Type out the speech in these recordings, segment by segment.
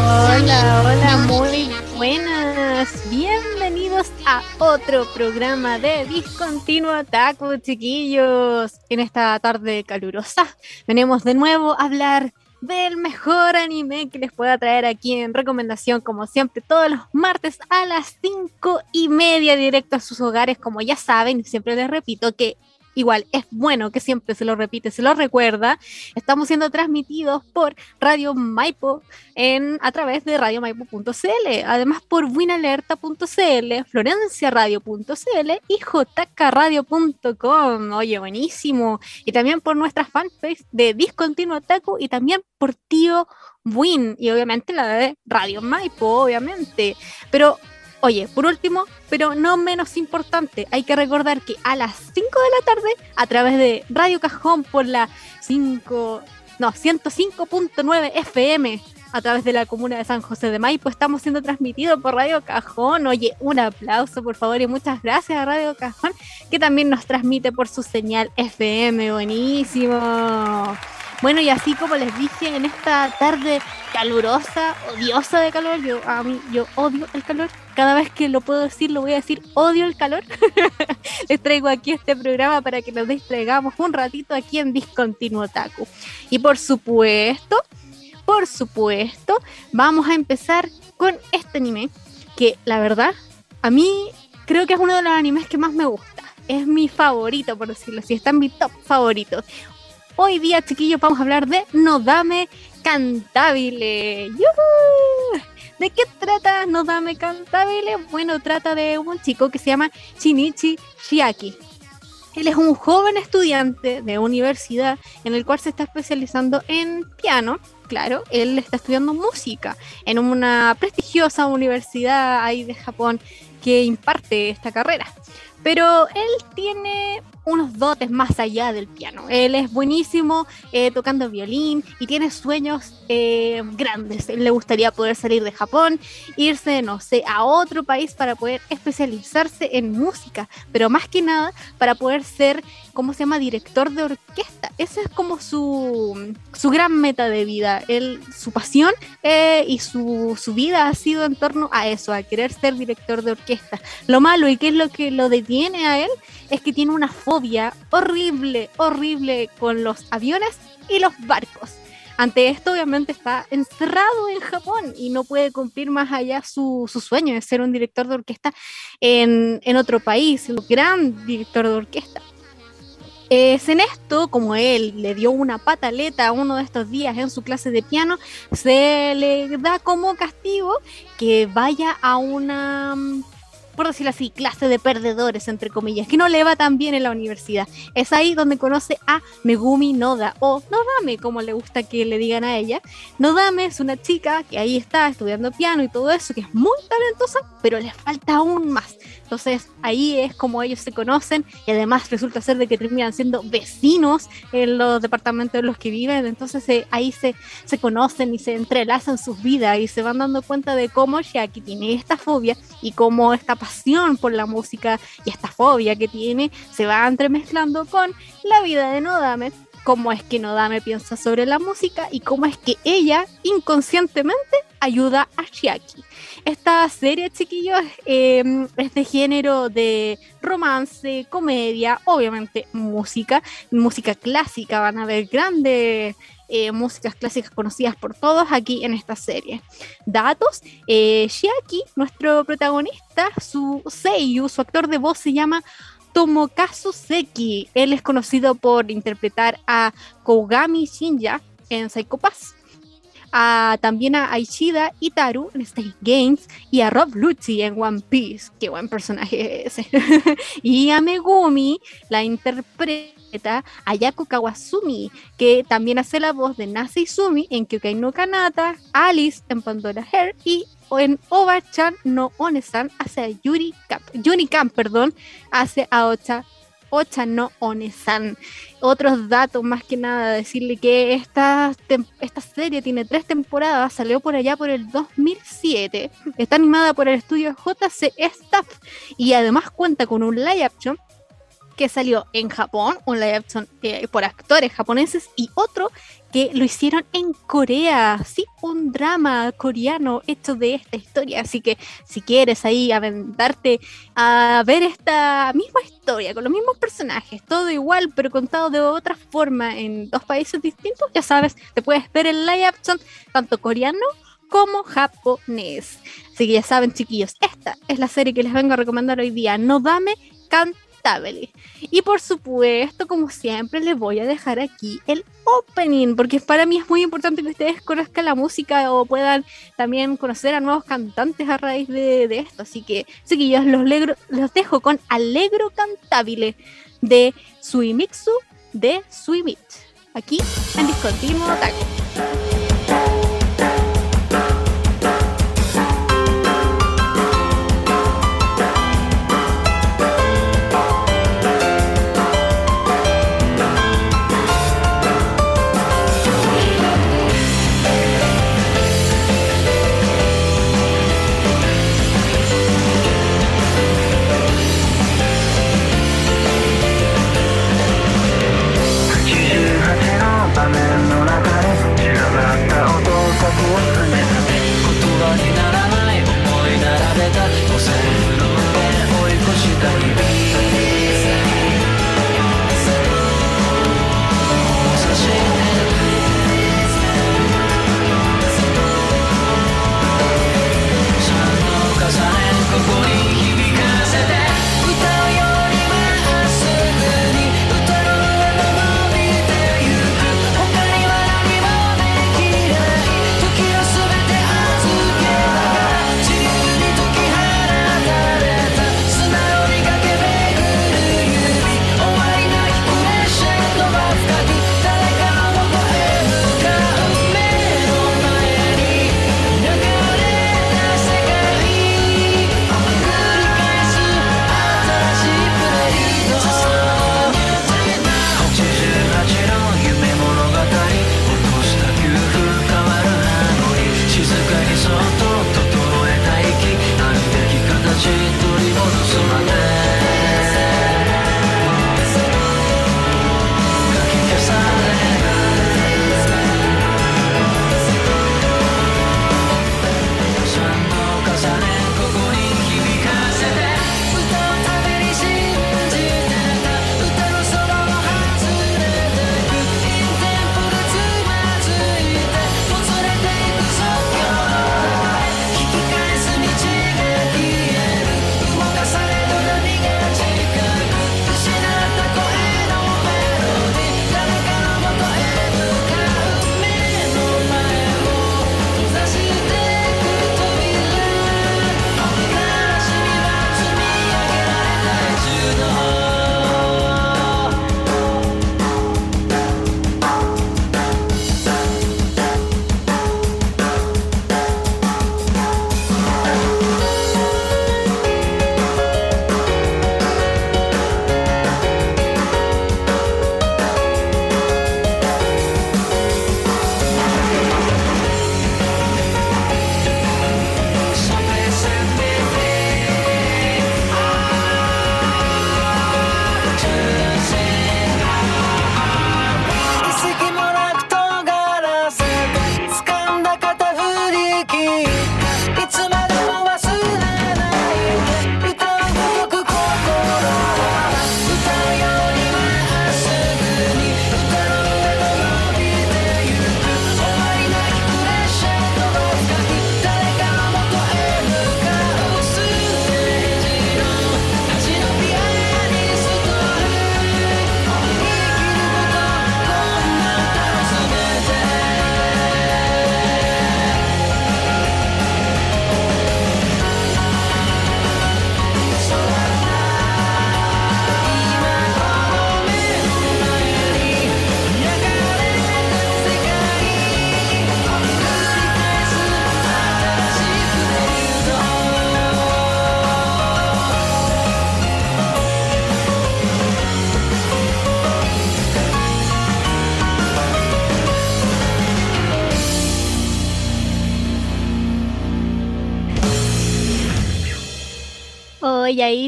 Hola, hola, muy buenas. Bienvenidos a otro programa de Discontinuo Taco, chiquillos. En esta tarde calurosa venimos de nuevo a hablar del mejor anime que les pueda traer aquí en recomendación, como siempre, todos los martes a las cinco y media, directo a sus hogares. Como ya saben, siempre les repito que igual es bueno que siempre se lo repite, se lo recuerda. Estamos siendo transmitidos por Radio Maipo en, a través de radiomaipo.cl, además por winalerta.cl, florenciaradio.cl y jkradio.com. Oye, buenísimo. Y también por nuestras fanpage de Discontinuo Taku y también por Tío Win y obviamente la de Radio Maipo, obviamente. Pero Oye, por último, pero no menos importante, hay que recordar que a las 5 de la tarde, a través de Radio Cajón por la 5, no, 105.9 FM, a través de la comuna de San José de Maipo, estamos siendo transmitidos por Radio Cajón. Oye, un aplauso por favor y muchas gracias a Radio Cajón, que también nos transmite por su señal FM. Buenísimo. Bueno, y así como les dije en esta tarde calurosa, odiosa de calor, yo a mí yo odio el calor. Cada vez que lo puedo decir, lo voy a decir, odio el calor. les traigo aquí este programa para que nos distraigamos un ratito aquí en Discontinuo Taku. Y por supuesto, por supuesto, vamos a empezar con este anime que la verdad a mí creo que es uno de los animes que más me gusta. Es mi favorito, por decirlo así, está en mi top favorito. Hoy día, chiquillos, vamos a hablar de Nodame Cantabile. ¿De qué trata Nodame Cantabile? Bueno, trata de un chico que se llama Shinichi Shiaki. Él es un joven estudiante de universidad en el cual se está especializando en piano. Claro, él está estudiando música en una prestigiosa universidad ahí de Japón que imparte esta carrera. Pero él tiene unos dotes más allá del piano. Él es buenísimo eh, tocando violín y tiene sueños eh, grandes. Él le gustaría poder salir de Japón, irse, no sé, a otro país para poder especializarse en música, pero más que nada para poder ser, ¿cómo se llama?, director de orquesta. Esa es como su, su gran meta de vida. Su pasión eh, y su, su vida ha sido en torno a eso, a querer ser director de orquesta. Lo malo y qué es lo que lo detiene a él es que tiene una fobia horrible, horrible con los aviones y los barcos. Ante esto, obviamente, está encerrado en Japón y no puede cumplir más allá su, sueño de ser un director de orquesta en, en otro país, un gran director de orquesta. Es en esto, como él le dio una pataleta uno de estos días en su clase de piano, se le da como castigo que vaya a una por decirlo así, clase de perdedores, entre comillas, que no le va tan bien en la universidad. Es ahí donde conoce a Megumi Noda, o Nodame, como le gusta que le digan a ella. Nodame es una chica que ahí está estudiando piano y todo eso, que es muy talentosa, pero le falta aún más. Entonces ahí es como ellos se conocen y además resulta ser de que terminan siendo vecinos en los departamentos en los que viven. Entonces eh, ahí se, se conocen y se entrelazan sus vidas y se van dando cuenta de cómo Shaki tiene esta fobia y cómo esta pasión por la música y esta fobia que tiene se va entremezclando con la vida de Nodame cómo es que Nodame piensa sobre la música y cómo es que ella inconscientemente ayuda a Shiaki. Esta serie, chiquillos, em, es de género de romance, comedia, obviamente música, música clásica, van a ver grandes eh, músicas clásicas conocidas por todos aquí en esta serie. Datos, eh, Shiaki, nuestro protagonista, su seiyu, su actor de voz se llama Tomokazu Seki. Él es conocido por interpretar a Kougami Shinja en Psycho Pass. A, también a Aishida Itaru en State Games y a Rob Lucci en One Piece. Qué buen personaje ese. y a Megumi la interpreta Ayako Kawasumi, que también hace la voz de Nase Izumi en Kyokai no Kanata, Alice en Pandora Hair y en Oba-chan no Onesan hace a Yuri Camp, Yuri Camp, perdón, hace a Ocha Ocha no Onesan. Otros datos, más que nada, decirle que esta, esta serie tiene tres temporadas, salió por allá por el 2007, está animada por el estudio JC Staff y además cuenta con un live action que salió en Japón, un live action eh, por actores japoneses y otro que lo hicieron en Corea, sí, drama coreano hecho de esta historia. Así que si quieres ahí aventarte a ver esta misma historia, con los mismos personajes, todo igual, pero contado de otra forma en dos países distintos, ya sabes, te puedes ver el live action tanto coreano como japonés. Así que ya saben, chiquillos, esta es la serie que les vengo a recomendar hoy día. No dame y por supuesto, como siempre, les voy a dejar aquí el opening, porque para mí es muy importante que ustedes conozcan la música o puedan también conocer a nuevos cantantes a raíz de, esto. Así que, chiquillos, los, los dejo con Alegro Cantabile de Suimitsu de Suimit, aquí en Discontinuo Taco.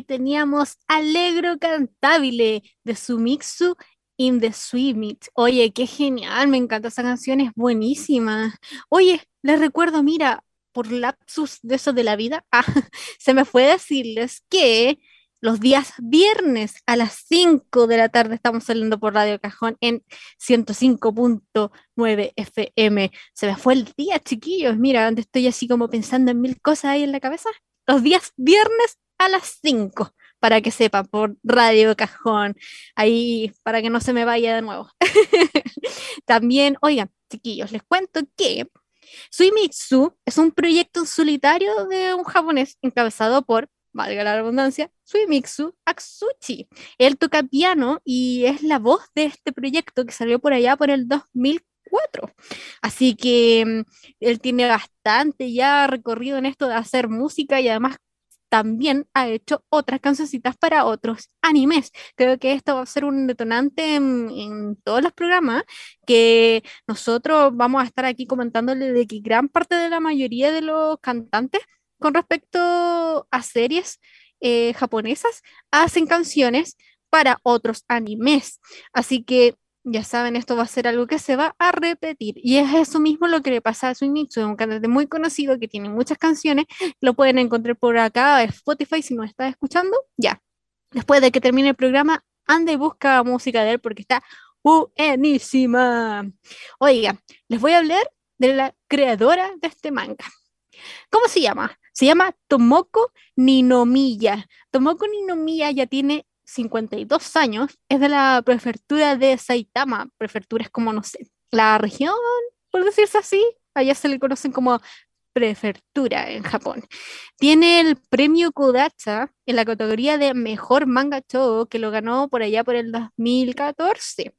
Teníamos Alegro Cantabile de Sumitsu in the Sweet Oye, qué genial, me encanta esa canción, es buenísima. Oye, les recuerdo, mira, por lapsus de eso de la vida, ah, se me fue decirles que los días viernes a las 5 de la tarde estamos saliendo por Radio Cajón en 105.9 FM. Se me fue el día, chiquillos. Mira, donde estoy así como pensando en mil cosas ahí en la cabeza. Los días viernes a las 5, para que sepan, por Radio Cajón. Ahí, para que no se me vaya de nuevo. También, oigan, chiquillos, les cuento que Suimitsu es un proyecto solitario de un japonés encabezado por valga la redundancia, Suimitsu Aksuchi. Él toca piano y es la voz de este proyecto que salió por allá por el 2004. Así que mm, él tiene bastante ya recorrido en esto de hacer música y además también ha hecho otras cancioncitas para otros animes. Creo que esto va a ser un detonante en, todos los programas que nosotros vamos a estar aquí comentándole de que gran parte de la mayoría de los cantantes con respecto a series eh, japonesas hacen canciones para otros animes. Así que ya saben, esto va a ser algo que se va a repetir. Y es eso mismo lo que le pasa a Suimitsu, un cantante muy conocido que tiene muchas canciones. Lo pueden encontrar por acá, Spotify, si no está escuchando. Ya. Después de que termine el programa, anda y busca música de él porque está buenísima. Oiga, les voy a hablar de la creadora de este manga. ¿Cómo se llama? Se llama Tomoko Ninomiya. Tomoko Ninomiya ya tiene 52 años, es de la prefectura de Saitama. Prefectura es como, no sé, la región, por decirse así. Allá se le conocen como prefectura en Japón. Tiene el premio Kodacha en la categoría de mejor manga show que lo ganó por allá por el 2014.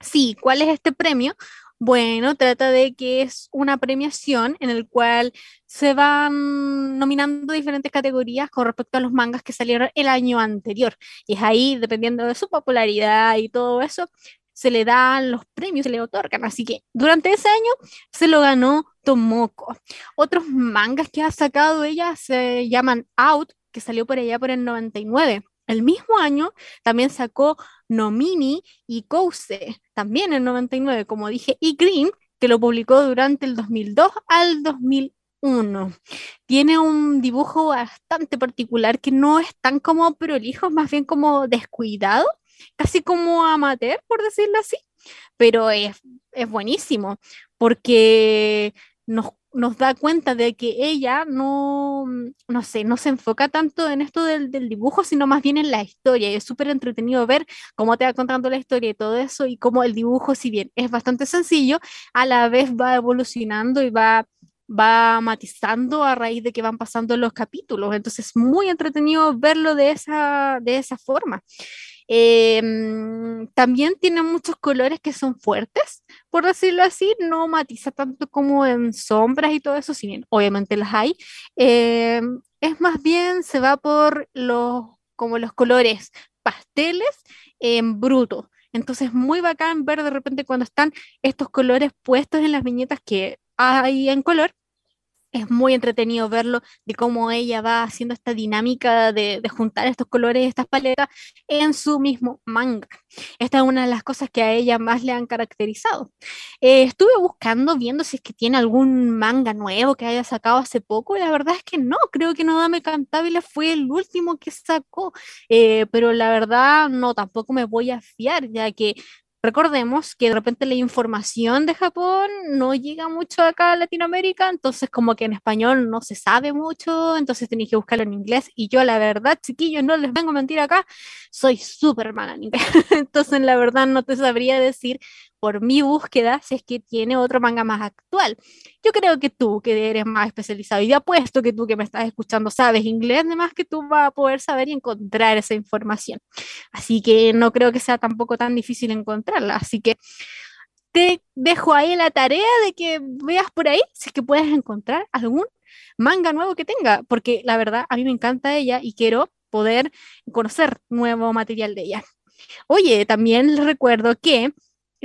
Sí, ¿cuál es este premio? Bueno, trata de que es una premiación en el cual se van nominando diferentes categorías con respecto a los mangas que salieron el año anterior. Y es ahí, dependiendo de su popularidad y todo eso, se le dan los premios, se le otorgan. Así que durante ese año se lo ganó Tomoko. Otros mangas que ha sacado ella se llaman Out, que salió por allá por el 99. El mismo año también sacó Nomini y Kouse, también en 99, como dije, y Green, que lo publicó durante el 2002 al 2001. Tiene un dibujo bastante particular que no es tan como prolijo, más bien como descuidado, casi como amateur, por decirlo así, pero es, es buenísimo porque nos nos da cuenta de que ella no, no sé, no se enfoca tanto en esto del, dibujo, sino más bien en la historia. Y es súper entretenido ver cómo te va contando la historia y todo eso, y cómo el dibujo, si bien es bastante sencillo, a la vez va evolucionando y va, va matizando a raíz de que van pasando los capítulos. Entonces es muy entretenido verlo de esa, de esa forma. Em, también tiene muchos colores que son fuertes, por decirlo así, no matiza tanto como en sombras y todo eso, si bien obviamente las hay. Em, es más bien, se va por los, como los colores pasteles en bruto. Entonces, muy bacán ver de repente cuando están estos colores puestos en las viñetas que hay en color es muy entretenido verlo, de cómo ella va haciendo esta dinámica de, juntar estos colores, estas paletas en su mismo manga. Esta es una de las cosas que a ella más le han caracterizado. Eh, estuve buscando, viendo si es que tiene algún manga nuevo que haya sacado hace poco, y la verdad es que no, creo que No Dame Cantabile fue el último que sacó, eh, pero la verdad no, tampoco me voy a fiar, ya que Recordemos que de repente la información de Japón no llega mucho acá a Latinoamérica, entonces como que en español no se sabe mucho, entonces tenéis que buscarlo en inglés. Y yo la verdad, chiquillos, no les vengo a mentir acá, soy súper mala en inglés. entonces la verdad no te sabría decir por mi búsqueda si es que tiene otro manga más actual. Yo creo que tú, que eres más especializado, y apuesto que tú que me estás escuchando sabes inglés, además que tú vas a poder saber y encontrar esa información. Así que no creo que sea tampoco tan difícil encontrarla. Así que te dejo ahí la tarea de que veas por ahí si es que puedes encontrar algún manga nuevo que tenga, porque la verdad a mí me encanta ella y quiero poder conocer nuevo material de ella. Oye, también les recuerdo que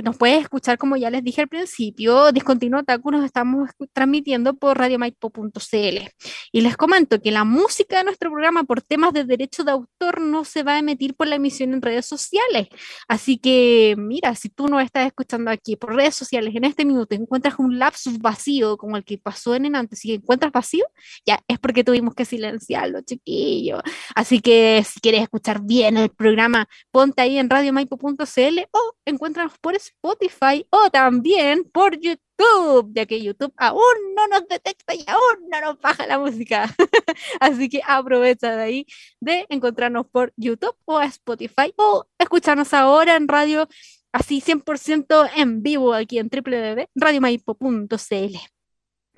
nos puedes escuchar, como ya les dije al principio, Discontinuo Otaku nos estamos transmitiendo por radiomaipo.cl. Y les comento que la música de nuestro programa por temas de derecho de autor no se va a emitir por la emisión en redes sociales. Así que, mira, si tú no estás escuchando aquí por redes sociales en este minuto, encuentras un lapsus vacío como el que pasó en el antes, si encuentras vacío, ya es porque tuvimos que silenciarlo, chiquillo. Así que si quieres escuchar bien el programa, ponte ahí en radiomaipo.cl o encuéntranos por eso Spotify o también por YouTube, ya que YouTube aún no nos detecta y aún no nos baja la música. Así que aprovecha de ahí de encontrarnos por YouTube o Spotify o escucharnos ahora en radio así 100% en vivo aquí en www.radiomaipo.cl.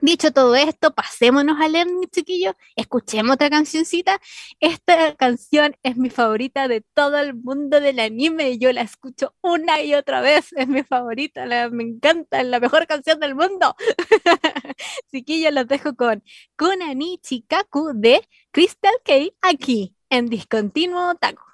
Dicho todo esto, pasémonos al Learning, chiquillos, escuchemos otra cancioncita. Esta canción es mi favorita de todo el mundo del anime y yo la escucho una y otra vez. Es mi favorita, la, me encanta, es la mejor canción del mundo. chiquillos, los dejo con Konani Chikaku de Crystal K aquí en Discontinuo Taco.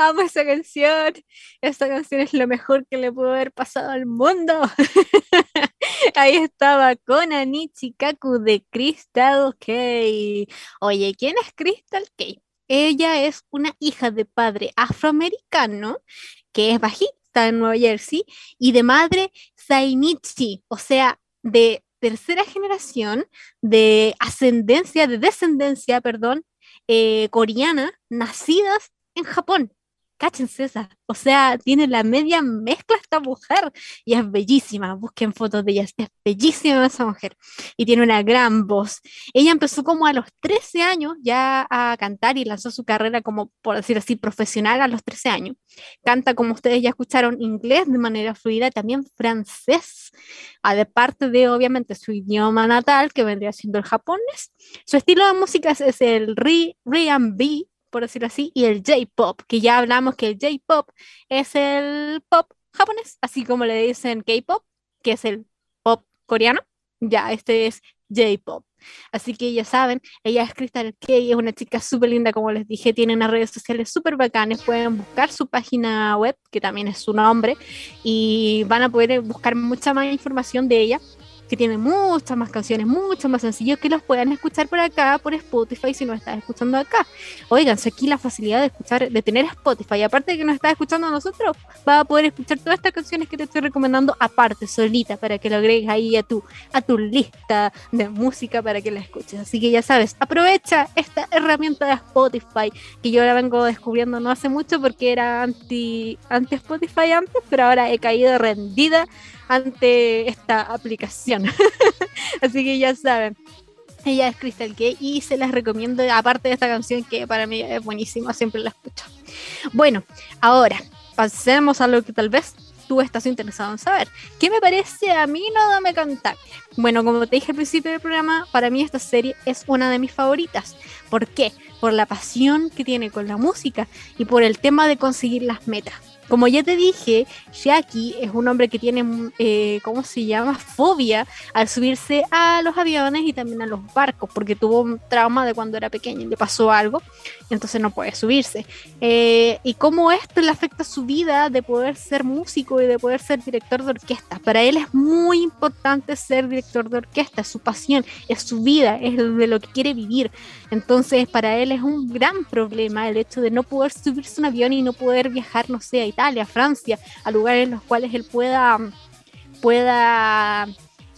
Amo esa canción. Esta canción es lo mejor que le pudo haber pasado al mundo. Ahí estaba con Anichi Kaku de Crystal K. Oye, ¿quién es Crystal K? Ella es una hija de padre afroamericano que es bajista en Nueva Jersey y de madre Sainichi, o sea, de tercera generación de ascendencia, de descendencia, perdón, eh, coreana, nacidas en Japón. Cáchense esa. O sea, tiene la media mezcla esta mujer y es bellísima. Busquen fotos de ella. Es bellísima esa mujer. Y tiene una gran voz. Ella empezó como a los 13 años ya a cantar y lanzó su carrera como, por decir así, profesional a los 13 años. Canta, como ustedes ya escucharon, inglés de manera fluida, también francés, aparte de, obviamente, su idioma natal, que vendría siendo el japonés. Su estilo de música es, el R&B, por decirlo así, y el J-pop, que ya hablamos que el J-pop es el pop japonés, así como le dicen K-pop, que es el pop coreano. Ya, este es J-pop. Así que ya saben, ella es Crystal Kay, es una chica súper linda, como les dije, tiene unas redes sociales súper bacanas, pueden buscar su página web, que también es su nombre, y van a poder buscar mucha más información de ella que tiene muchas más canciones, mucho más sencillos que los puedan escuchar por acá, por Spotify, si no estás escuchando acá. Oiganse aquí la facilidad de escuchar, de tener Spotify. Aparte de que nos estás escuchando a nosotros, vas a poder escuchar todas estas canciones que te estoy recomendando aparte, solita, para que lo agregues ahí a tu, a tu lista de música para que la escuches. Así que ya sabes, aprovecha esta herramienta de Spotify, que yo la vengo descubriendo no hace mucho porque era anti, anti Spotify antes, pero ahora he caído rendida ante esta aplicación. Así que ya saben. Ella es Crystal K y se las recomiendo, aparte de esta canción que para mí es buenísima, siempre la escucho. Bueno, ahora pasemos a lo que tal vez tú estás interesado en saber. ¿Qué me parece a mí no dame cantar? Bueno, como te dije al principio del programa, para mí esta serie es una de mis favoritas. ¿Por qué? Por la pasión que tiene con la música y por el tema de conseguir las metas. Como ya te dije, Jackie es un hombre que tiene, eh, ¿cómo se llama? Fobia al subirse a los aviones y también a los barcos, porque tuvo un trauma de cuando era pequeño y le pasó algo, entonces no puede subirse. Eh, y cómo esto le afecta su vida de poder ser músico y de poder ser director de orquesta. Para él es muy importante ser director de orquesta, es su pasión, es su vida, es de lo que quiere vivir. Entonces, para él es un gran problema el hecho de no poder subirse a un avión y no poder viajar, no sé, Francia, a lugares en los cuales él pueda, pueda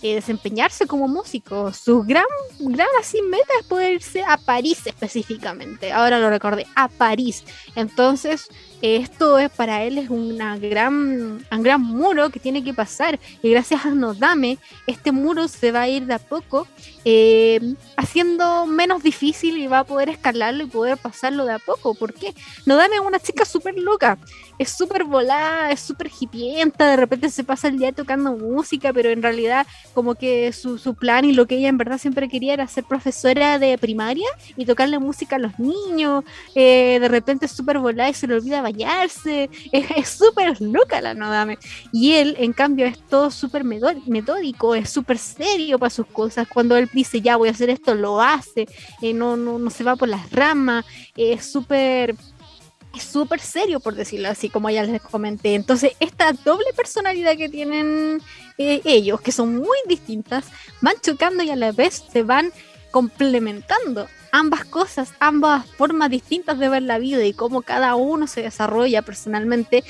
eh, desempeñarse como músico. Su gran, gran así meta es poder irse a París específicamente. Ahora lo recordé, a París. Entonces, esto es para él es una gran, un gran muro que tiene que pasar y gracias a Nodame este muro se va a ir de a poco eh, haciendo menos difícil y va a poder escalarlo y poder pasarlo de a poco. ¿Por qué? Nodame es una chica súper loca, es súper volada, es súper hipienta, de repente se pasa el día tocando música, pero en realidad como que su, su plan y lo que ella en verdad siempre quería era ser profesora de primaria y tocarle música a los niños, eh, de repente es súper volada y se le olvida es súper loca la Nodame. Y él, en cambio, es todo súper metódico, es súper serio para sus cosas. Cuando él dice, ya voy a hacer esto, lo hace, eh, no, no, no se va por las ramas, es súper súper serio, por decirlo así, como ya les comenté. Entonces, esta doble personalidad que tienen eh, ellos, que son muy distintas, van chocando y a la vez se van complementando ambas cosas, ambas formas distintas de ver la vida y cómo cada uno se desarrolla personalmente,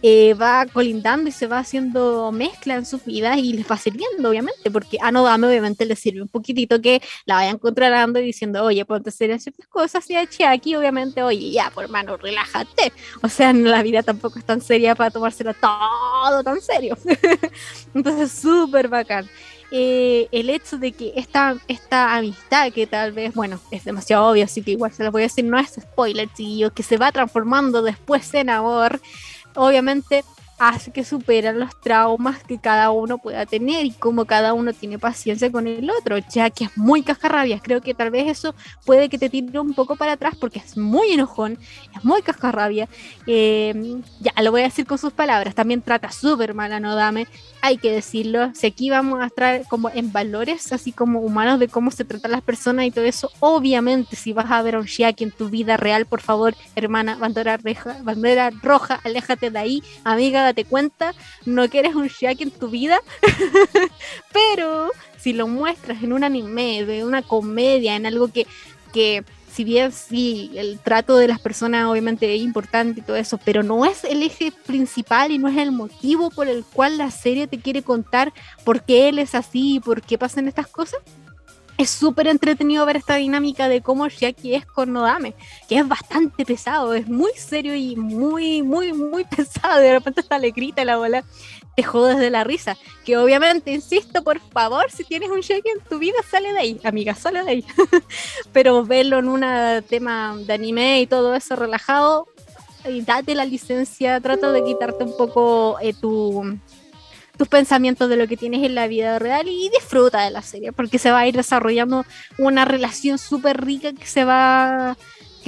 eh, va colindando y se va haciendo mezcla en sus vidas y les va sirviendo, obviamente, porque a Nodame obviamente le sirve un poquitito que la vayan controlando y diciendo, oye, ponte serio ciertas cosas y a aquí obviamente, oye, ya, por hermano, relájate. O sea, la vida tampoco es tan seria para tomárselo todo tan serio. Entonces, súper bacán. Eh, el hecho de que esta, esta amistad, que tal vez, bueno, es demasiado obvio, así que igual se lo voy a decir, no es spoiler, tío, que se va transformando después en amor, obviamente hace que superan los traumas que cada uno pueda tener y cómo cada uno tiene paciencia con el otro, ya que es muy cascarrabias. Creo que tal vez eso puede que te tire un poco para atrás porque es muy enojón, es muy cascarrabia. Eh, ya, lo voy a decir con sus palabras. También trata súper mal a Nodame, hay que decirlo. Si aquí vamos a estar como en valores, así como humanos, de cómo se tratan las personas y todo eso, obviamente, si vas a ver a un Shiaki en tu vida real, por favor, hermana, bandera roja, bandera roja, aléjate de ahí, amiga, date cuenta, no quieres un Shiaki en tu vida, pero si lo muestras en un anime, de una comedia, en algo que, que si bien sí, el trato de las personas obviamente es importante y todo eso, pero no es el eje principal y no es el motivo por el cual la serie te quiere contar por qué él es así y por qué pasan estas cosas. Es súper entretenido ver esta dinámica de cómo Shiaki es con Nodame, que es bastante pesado, es muy serio y muy, muy, muy pesado. De repente hasta le grita la bola te jodes de la risa. Que obviamente, insisto, por favor, si tienes un cheque en tu vida, sale de ahí, amiga, sale de ahí. Pero verlo en un tema de anime y todo eso relajado, y date la licencia, trata de quitarte un poco eh, tu, tus pensamientos de lo que tienes en la vida real y disfruta de la serie, porque se va a ir desarrollando una relación súper rica que se va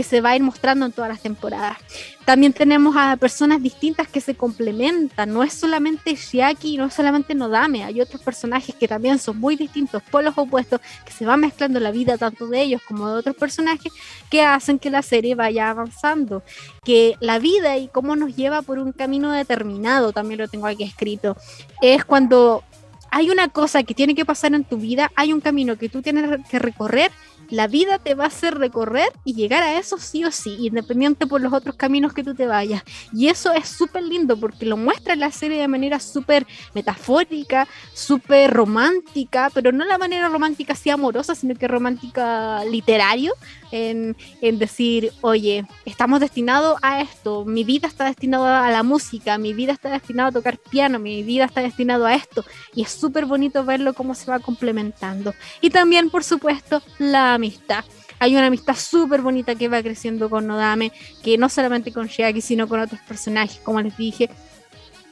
que se va a ir mostrando en todas las temporadas. También tenemos a personas distintas que se complementan, no es solamente Shiaki, no es solamente Nodame, hay otros personajes que también son muy distintos, polos opuestos, que se va mezclando la vida tanto de ellos como de otros personajes que hacen que la serie vaya avanzando, que la vida y cómo nos lleva por un camino determinado, también lo tengo aquí escrito, es cuando hay una cosa que tiene que pasar en tu vida, hay un camino que tú tienes que recorrer la vida te va a hacer recorrer y llegar a eso sí o sí, independiente por los otros caminos que tú te vayas. Y eso es súper lindo porque lo muestra la serie de manera súper metafórica, súper romántica, pero no la manera romántica así amorosa, sino que romántica literario, en, decir, oye, estamos destinados a esto, mi vida está destinada a la música, mi vida está destinada a tocar piano, mi vida está destinado a esto. Y es súper bonito verlo cómo se va complementando. Y también, por supuesto, la amistad. Hay una amistad súper bonita que va creciendo con Nodame, que no solamente con Shiaki, sino con otros personajes, como les dije,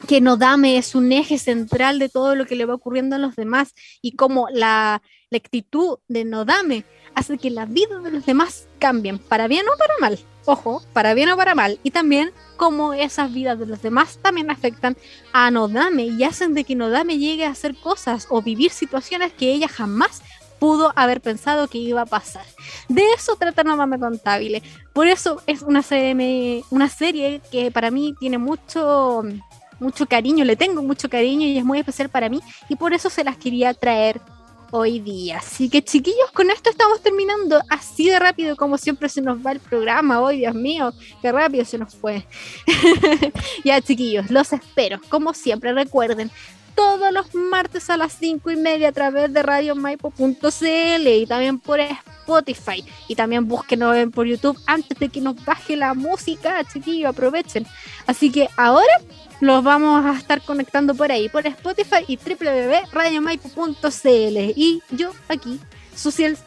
que Nodame es un eje central de todo lo que le va ocurriendo a los demás y como la, la actitud de Nodame hace que la vida de los demás cambien, para bien o para mal. Ojo, para bien o para mal. Y también como esas vidas de los demás también afectan a Nodame y hacen de que Nodame llegue a hacer cosas o vivir situaciones que ella jamás pudo haber pensado que iba a pasar. De eso trata Nodame Contable. Por eso es una serie, una serie que para mí tiene mucho mucho cariño, le tengo mucho cariño y es muy especial para mí y por eso se las quería traer hoy día. Así que chiquillos, con esto estamos terminando así de rápido como siempre se nos va el programa. Hoy, Dios mío, qué rápido se nos fue. ya chiquillos, los espero. Como siempre, recuerden, todos los martes a las 5 y media a través de radiomaipo.cl y también por Spotify. Y también búsquenos por YouTube antes de que nos baje la música, chiquillos, aprovechen. Así que ahora los vamos a estar conectando por ahí, por Spotify y www.radiomaipo.cl. Y yo aquí, su fiel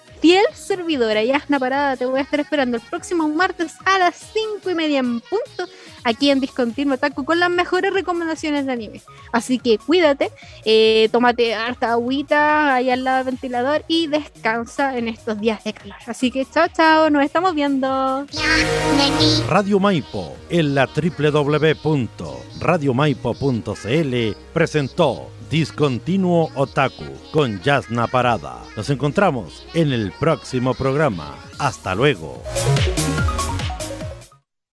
servidora, Yasna Parada, te voy a estar esperando el próximo martes a las 5 y media en punto aquí en Discontinuo Taco con las mejores recomendaciones de anime. Así que cuídate, eh, tómate harta agüita ahí al lado del ventilador y descansa en estos días de calor. Así que chao, chao, nos estamos viendo. Radio Maipo en la www.radiomaipo.cl presentó Discontinuo Otaku con Yasna Parada. Nos encontramos en el próximo programa. Hasta luego.